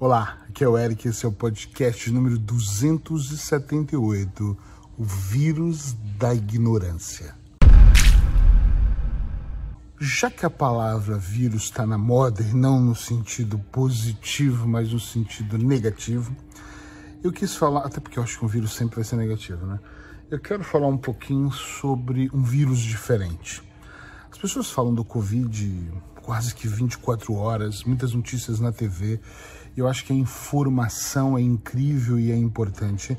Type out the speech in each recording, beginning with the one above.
Olá, aqui é o Eric, esse é o podcast número 278, o vírus da ignorância. Já que a palavra vírus está na moda e não no sentido positivo, mas no sentido negativo, eu quis falar, até porque eu acho que um vírus sempre vai ser negativo, né? Eu quero falar um pouquinho sobre um vírus diferente. As pessoas falam do Covid quase que 24 horas, muitas notícias na TV. Eu acho que a informação é incrível e é importante,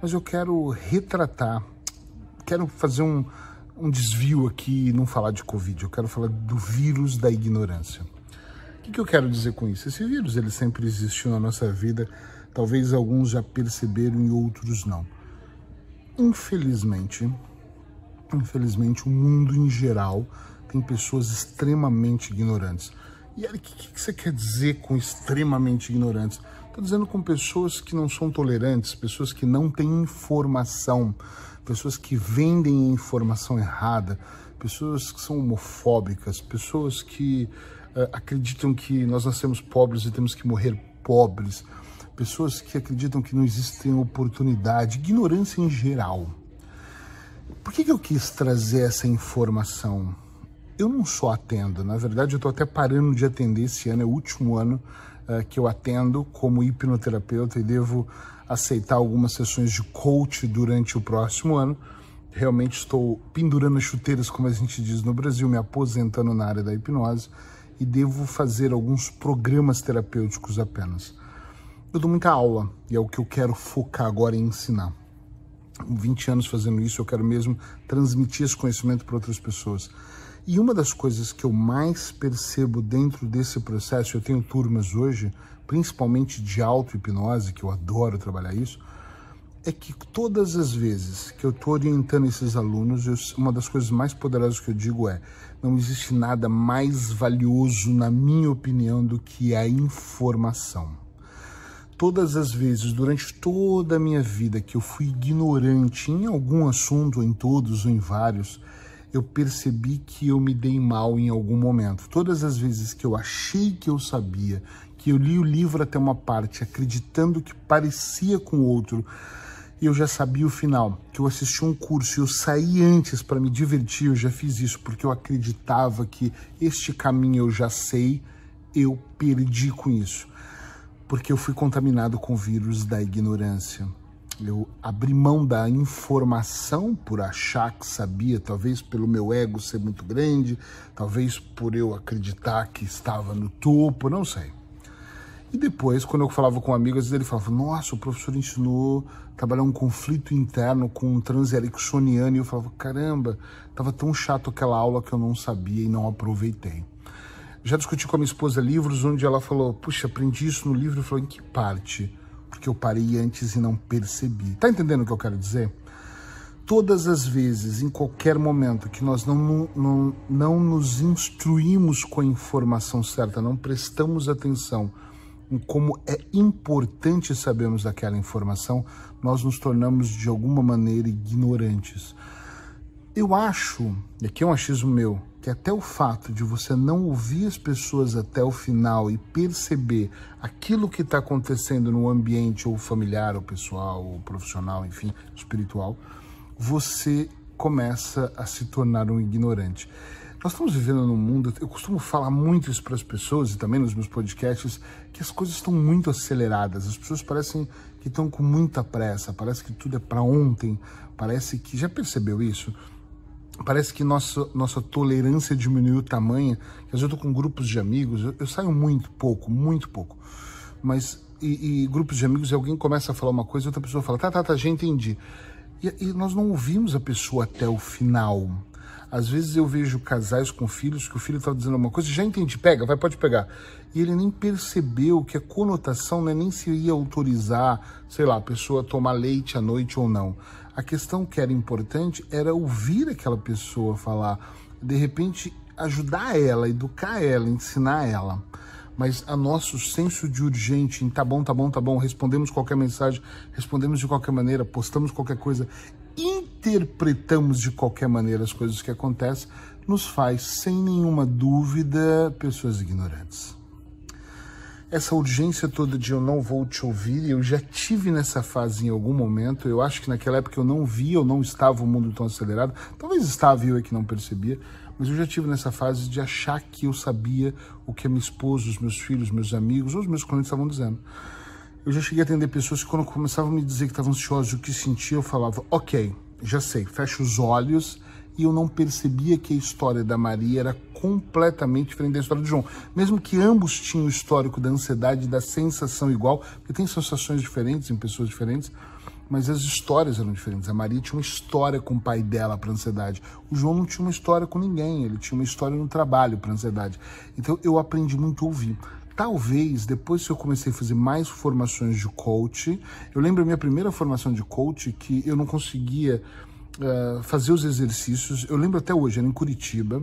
mas eu quero retratar, quero fazer um, um desvio aqui e não falar de Covid, eu quero falar do vírus da ignorância. O que, que eu quero dizer com isso? Esse vírus ele sempre existiu na nossa vida, talvez alguns já perceberam e outros não. Infelizmente, infelizmente o mundo em geral tem pessoas extremamente ignorantes. E o que, que, você quer dizer com extremamente ignorantes? Estou dizendo com pessoas que não são tolerantes, pessoas que não têm informação, pessoas que vendem informação errada, pessoas que são homofóbicas, pessoas que uh, acreditam que nós nascemos pobres e temos que morrer pobres, pessoas que acreditam que não existem oportunidade, ignorância em geral. Por que, que eu quis trazer essa informação? Eu não só atendo, na verdade eu estou até parando de atender esse ano, é o último ano uh, que eu atendo como hipnoterapeuta e devo aceitar algumas sessões de coach durante o próximo ano. Realmente estou pendurando as chuteiras, como a gente diz no Brasil, me aposentando na área da hipnose e devo fazer alguns programas terapêuticos apenas. Eu dou muita aula e é o que eu quero focar agora em ensinar. 20 anos fazendo isso, eu quero mesmo transmitir esse conhecimento para outras pessoas. E uma das coisas que eu mais percebo dentro desse processo, eu tenho turmas hoje, principalmente de auto-hipnose, que eu adoro trabalhar isso, é que todas as vezes que eu estou orientando esses alunos, eu, uma das coisas mais poderosas que eu digo é: não existe nada mais valioso, na minha opinião, do que a informação. Todas as vezes, durante toda a minha vida, que eu fui ignorante em algum assunto, em todos ou em vários, eu percebi que eu me dei mal em algum momento. Todas as vezes que eu achei que eu sabia, que eu li o livro até uma parte, acreditando que parecia com o outro, eu já sabia o final, que eu assisti um curso e eu saí antes para me divertir, eu já fiz isso porque eu acreditava que este caminho eu já sei, eu perdi com isso. Porque eu fui contaminado com o vírus da ignorância eu abri mão da informação por achar que sabia, talvez pelo meu ego ser muito grande, talvez por eu acreditar que estava no topo, não sei. E depois, quando eu falava com amigos, ele falava: Nossa, o professor ensinou a trabalhar um conflito interno com um transericksoniano. E eu falava: Caramba, estava tão chato aquela aula que eu não sabia e não aproveitei. Já discuti com a minha esposa livros onde ela falou: Puxa, aprendi isso no livro. Eu falei: Em que parte? Porque eu parei antes e não percebi. Tá entendendo o que eu quero dizer? Todas as vezes, em qualquer momento que nós não, não, não nos instruímos com a informação certa, não prestamos atenção em como é importante sabermos daquela informação, nós nos tornamos de alguma maneira ignorantes. Eu acho, e aqui é um achismo meu, que até o fato de você não ouvir as pessoas até o final e perceber aquilo que está acontecendo no ambiente ou familiar, ou pessoal, ou profissional, enfim, espiritual, você começa a se tornar um ignorante. Nós estamos vivendo num mundo, eu costumo falar muito isso para as pessoas e também nos meus podcasts, que as coisas estão muito aceleradas. As pessoas parecem que estão com muita pressa, parece que tudo é para ontem, parece que. Já percebeu isso? Parece que nossa, nossa tolerância diminuiu o tamanho. Às vezes eu tô com grupos de amigos, eu, eu saio muito pouco, muito pouco. Mas, e, e, grupos de amigos, alguém começa a falar uma coisa, outra pessoa fala, tá, tá, tá, já entendi. E, e nós não ouvimos a pessoa até o final. Às vezes eu vejo casais com filhos que o filho está dizendo uma coisa, já entendi, pega, vai, pode pegar. E ele nem percebeu que a conotação não é nem se ia autorizar, sei lá, a pessoa tomar leite à noite ou não. A questão que era importante era ouvir aquela pessoa falar, de repente ajudar ela, educar ela, ensinar ela. Mas a nosso senso de urgente, em tá bom, tá bom, tá bom, respondemos qualquer mensagem, respondemos de qualquer maneira, postamos qualquer coisa, interpretamos de qualquer maneira as coisas que acontecem, nos faz, sem nenhuma dúvida, pessoas ignorantes. Essa urgência toda de eu não vou te ouvir, eu já tive nessa fase em algum momento. Eu acho que naquela época eu não via, eu não estava o mundo tão acelerado. Talvez estava eu é que não percebia, mas eu já tive nessa fase de achar que eu sabia o que a minha esposa, os meus filhos, meus amigos ou os meus clientes estavam dizendo. Eu já cheguei a atender pessoas que quando começavam a me dizer que estavam ansiosos, o que sentia, eu falava, ok, já sei, fecha os olhos e eu não percebia que a história da Maria era completamente diferente da história de João. Mesmo que ambos tinham o histórico da ansiedade, da sensação igual, porque tem sensações diferentes em pessoas diferentes, mas as histórias eram diferentes. A Maria tinha uma história com o pai dela para ansiedade. O João não tinha uma história com ninguém, ele tinha uma história no trabalho para ansiedade. Então eu aprendi muito a ouvir. Talvez depois que eu comecei a fazer mais formações de coach, eu lembro a minha primeira formação de coach que eu não conseguia uh, fazer os exercícios. Eu lembro até hoje, era em Curitiba,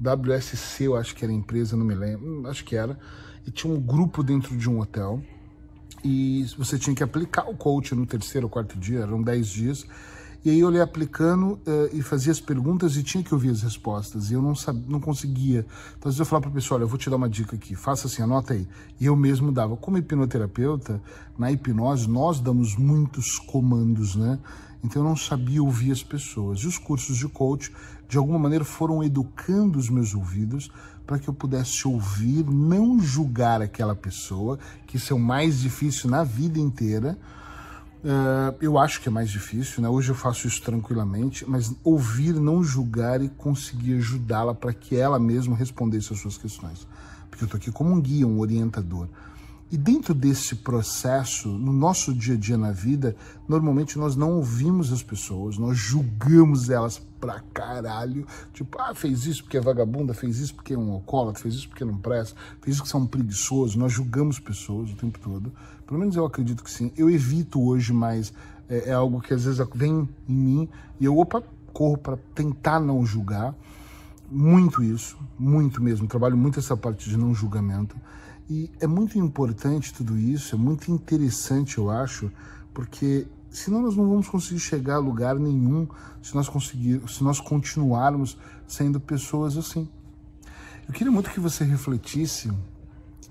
WSC, eu acho que era a empresa, não me lembro, acho que era. E tinha um grupo dentro de um hotel. E você tinha que aplicar o coach no terceiro ou quarto dia, eram 10 dias. E aí eu ia aplicando uh, e fazia as perguntas e tinha que ouvir as respostas. E eu não, sabia, não conseguia. Então, às vezes eu falava para a pessoa, olha, eu vou te dar uma dica aqui, faça assim, anota aí. E eu mesmo dava. Como hipnoterapeuta, na hipnose, nós damos muitos comandos, né? Então eu não sabia ouvir as pessoas. E os cursos de coach, de alguma maneira, foram educando os meus ouvidos para que eu pudesse ouvir, não julgar aquela pessoa, que isso é o mais difícil na vida inteira. Uh, eu acho que é mais difícil, né? Hoje eu faço isso tranquilamente, mas ouvir, não julgar e conseguir ajudá-la para que ela mesma respondesse às suas questões. Porque eu estou aqui como um guia, um orientador. E dentro desse processo, no nosso dia a dia na vida, normalmente nós não ouvimos as pessoas, nós julgamos elas pra caralho. Tipo, ah, fez isso porque é vagabunda, fez isso porque é um alcoólatra, fez isso porque não presta, fez isso porque são preguiçosos. Nós julgamos pessoas o tempo todo. Pelo menos eu acredito que sim. Eu evito hoje, mas é, é algo que às vezes vem em mim e eu, opa, corro para tentar não julgar. Muito isso, muito mesmo. Trabalho muito essa parte de não julgamento. E é muito importante tudo isso, é muito interessante, eu acho, porque senão nós não vamos conseguir chegar a lugar nenhum se nós conseguir, se nós continuarmos sendo pessoas assim. Eu queria muito que você refletisse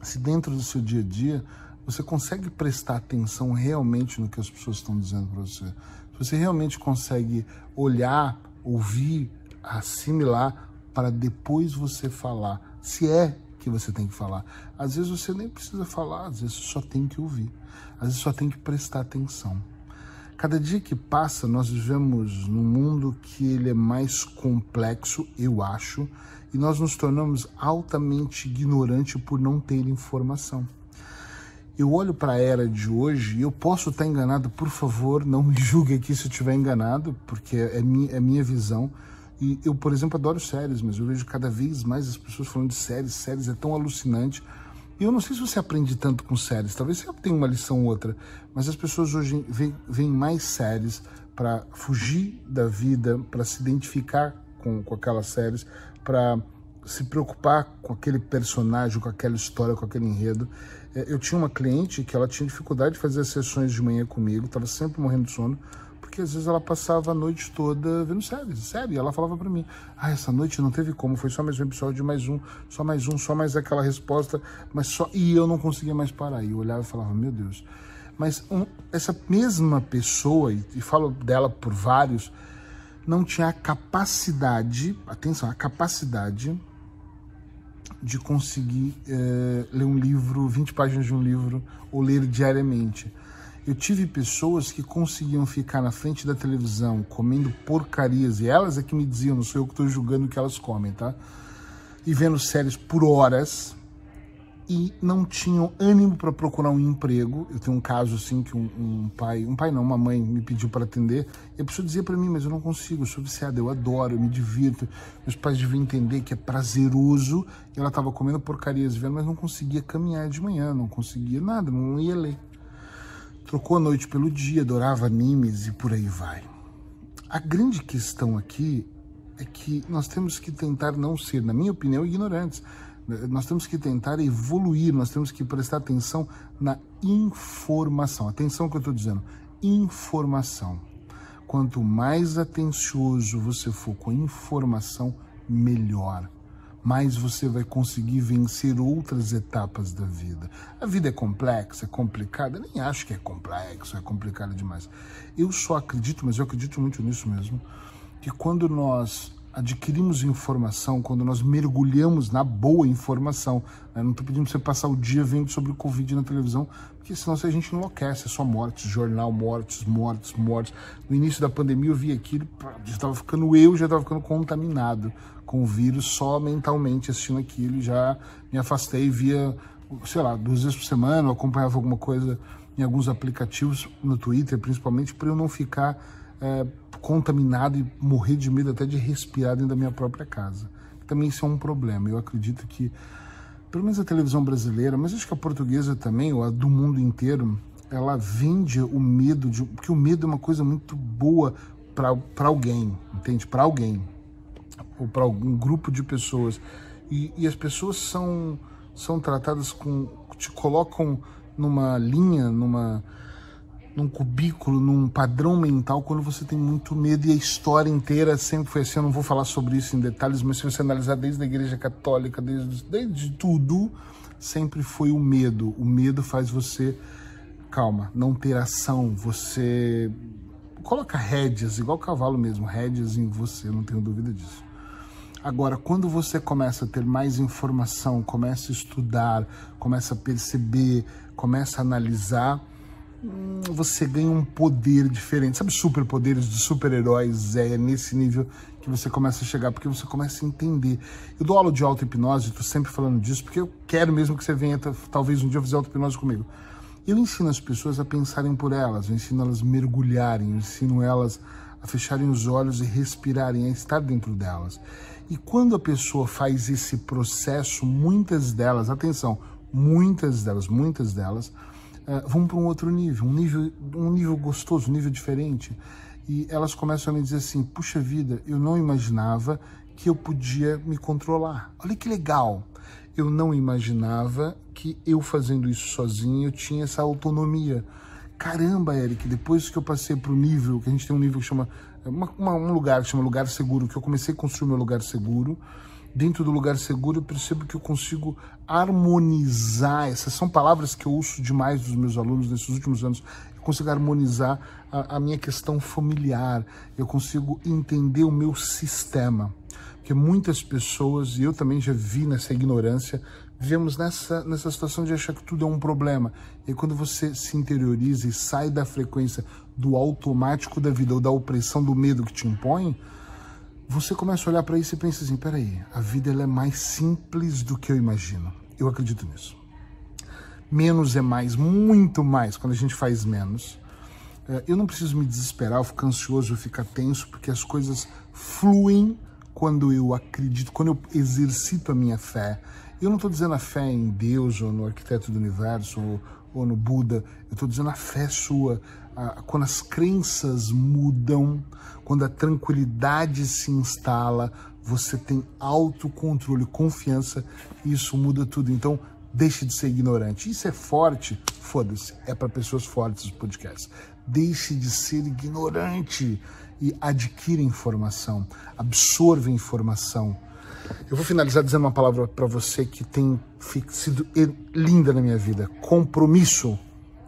se dentro do seu dia a dia você consegue prestar atenção realmente no que as pessoas estão dizendo para você. Se você realmente consegue olhar, ouvir, assimilar para depois você falar. Se é que você tem que falar. Às vezes você nem precisa falar, às vezes só tem que ouvir. Às vezes só tem que prestar atenção. Cada dia que passa, nós vivemos num mundo que ele é mais complexo, eu acho, e nós nos tornamos altamente ignorantes por não ter informação. Eu olho para a era de hoje e eu posso estar enganado, por favor, não me julgue aqui se eu estiver enganado, porque é minha, é minha visão e eu, por exemplo, adoro séries, mas eu vejo cada vez mais as pessoas falando de séries. Séries é tão alucinante. E eu não sei se você aprende tanto com séries, talvez você tenha uma lição ou outra, mas as pessoas hoje veem mais séries para fugir da vida, para se identificar com, com aquelas séries, para se preocupar com aquele personagem, com aquela história, com aquele enredo. É, eu tinha uma cliente que ela tinha dificuldade de fazer as sessões de manhã comigo, estava sempre morrendo de sono, porque às vezes ela passava a noite toda vendo séries, sério. E ela falava para mim: Ah, essa noite não teve como, foi só mais um episódio, mais um, só mais um, só mais aquela resposta, mas só. E eu não conseguia mais parar. E eu olhava e falava: Meu Deus. Mas um, essa mesma pessoa, e, e falo dela por vários, não tinha a capacidade, atenção, a capacidade de conseguir é, ler um livro, 20 páginas de um livro, ou ler diariamente. Eu tive pessoas que conseguiam ficar na frente da televisão comendo porcarias, e elas é que me diziam, não sou eu que estou julgando o que elas comem, tá? E vendo séries por horas e não tinham ânimo para procurar um emprego. Eu tenho um caso assim que um, um, pai, um pai não, uma mãe me pediu para atender, e a pessoa dizia para mim, mas eu não consigo, eu sou viciada, eu adoro, eu me divirto. Meus pais deviam entender que é prazeroso. E ela estava comendo porcarias vendo, mas não conseguia caminhar de manhã, não conseguia nada, não ia ler. Trocou a noite pelo dia, adorava animes e por aí vai. A grande questão aqui é que nós temos que tentar não ser, na minha opinião, ignorantes. Nós temos que tentar evoluir, nós temos que prestar atenção na informação. Atenção que eu estou dizendo, informação. Quanto mais atencioso você for com informação, melhor. Mais você vai conseguir vencer outras etapas da vida. A vida é complexa, é complicada, nem acho que é complexo, é complicado demais. Eu só acredito, mas eu acredito muito nisso mesmo, que quando nós adquirimos informação, quando nós mergulhamos na boa informação. Né? Não estou pedindo para você passar o dia vendo sobre o Covid na televisão, porque senão a gente enlouquece, é só mortes, jornal, mortes, mortes, mortes. No início da pandemia eu vi aquilo, já estava ficando eu, já estava ficando contaminado com o vírus, só mentalmente assistindo aquilo, já me afastei, via, sei lá, duas vezes por semana, eu acompanhava alguma coisa em alguns aplicativos, no Twitter principalmente, para eu não ficar é, contaminado e morrer de medo até de respirar dentro da minha própria casa. Também isso é um problema. Eu acredito que, pelo menos a televisão brasileira, mas acho que a portuguesa também, ou a do mundo inteiro, ela vende o medo, de, porque o medo é uma coisa muito boa para alguém, entende? Para alguém, ou para algum grupo de pessoas. E, e as pessoas são, são tratadas com. te colocam numa linha, numa num cubículo, num padrão mental, quando você tem muito medo e a história inteira sempre foi assim. Eu não vou falar sobre isso em detalhes, mas se você analisar desde a Igreja Católica, desde, desde tudo, sempre foi o medo. O medo faz você, calma, não ter ação. Você coloca rédeas, igual cavalo mesmo, rédeas em você, não tenho dúvida disso. Agora, quando você começa a ter mais informação, começa a estudar, começa a perceber, começa a analisar, Hum, você ganha um poder diferente. Sabe superpoderes de super-heróis? É nesse nível que você começa a chegar, porque você começa a entender. Eu dou aula de auto-hipnose, estou sempre falando disso, porque eu quero mesmo que você venha, talvez um dia fazer auto-hipnose comigo. Eu ensino as pessoas a pensarem por elas, eu ensino elas a mergulharem, eu ensino elas a fecharem os olhos e respirarem, a estar dentro delas. E quando a pessoa faz esse processo, muitas delas, atenção, muitas delas, muitas delas, uh, vão para um outro nível, um nível, um nível gostoso, um nível diferente. E elas começam a me dizer assim: puxa vida, eu não imaginava que eu podia me controlar. Olha que legal. Eu não imaginava que eu fazendo isso sozinho eu tinha essa autonomia. Caramba, Eric, depois que eu passei para o nível, que a gente tem um nível que chama. Uma, uma, um lugar que chama lugar seguro, que eu comecei a construir meu lugar seguro dentro do lugar seguro, eu percebo que eu consigo harmonizar. Essas são palavras que eu uso demais dos meus alunos nesses últimos anos. Eu consigo harmonizar a, a minha questão familiar, eu consigo entender o meu sistema. Porque muitas pessoas, e eu também já vi nessa ignorância, vivemos nessa, nessa situação de achar que tudo é um problema. E quando você se interioriza e sai da frequência do automático da vida ou da opressão do medo que te impõe, você começa a olhar para isso e pensa assim: peraí, a vida ela é mais simples do que eu imagino. Eu acredito nisso. Menos é mais, muito mais, quando a gente faz menos. É, eu não preciso me desesperar, eu ficar ansioso, eu ficar tenso, porque as coisas fluem quando eu acredito, quando eu exercito a minha fé. Eu não estou dizendo a fé em Deus ou no arquiteto do universo ou, ou no Buda, eu estou dizendo a fé sua, quando as crenças mudam, quando a tranquilidade se instala, você tem autocontrole, confiança, e isso muda tudo. Então, deixe de ser ignorante. Isso é forte? Foda-se, é para pessoas fortes os podcasts. Deixe de ser ignorante e adquira informação, absorva informação. Eu vou finalizar dizendo uma palavra para você que tem sido linda na minha vida: compromisso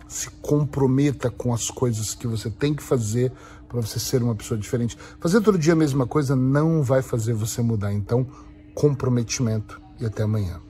se comprometa com as coisas que você tem que fazer para você ser uma pessoa diferente. Fazer todo dia a mesma coisa não vai fazer você mudar. Então, comprometimento e até amanhã.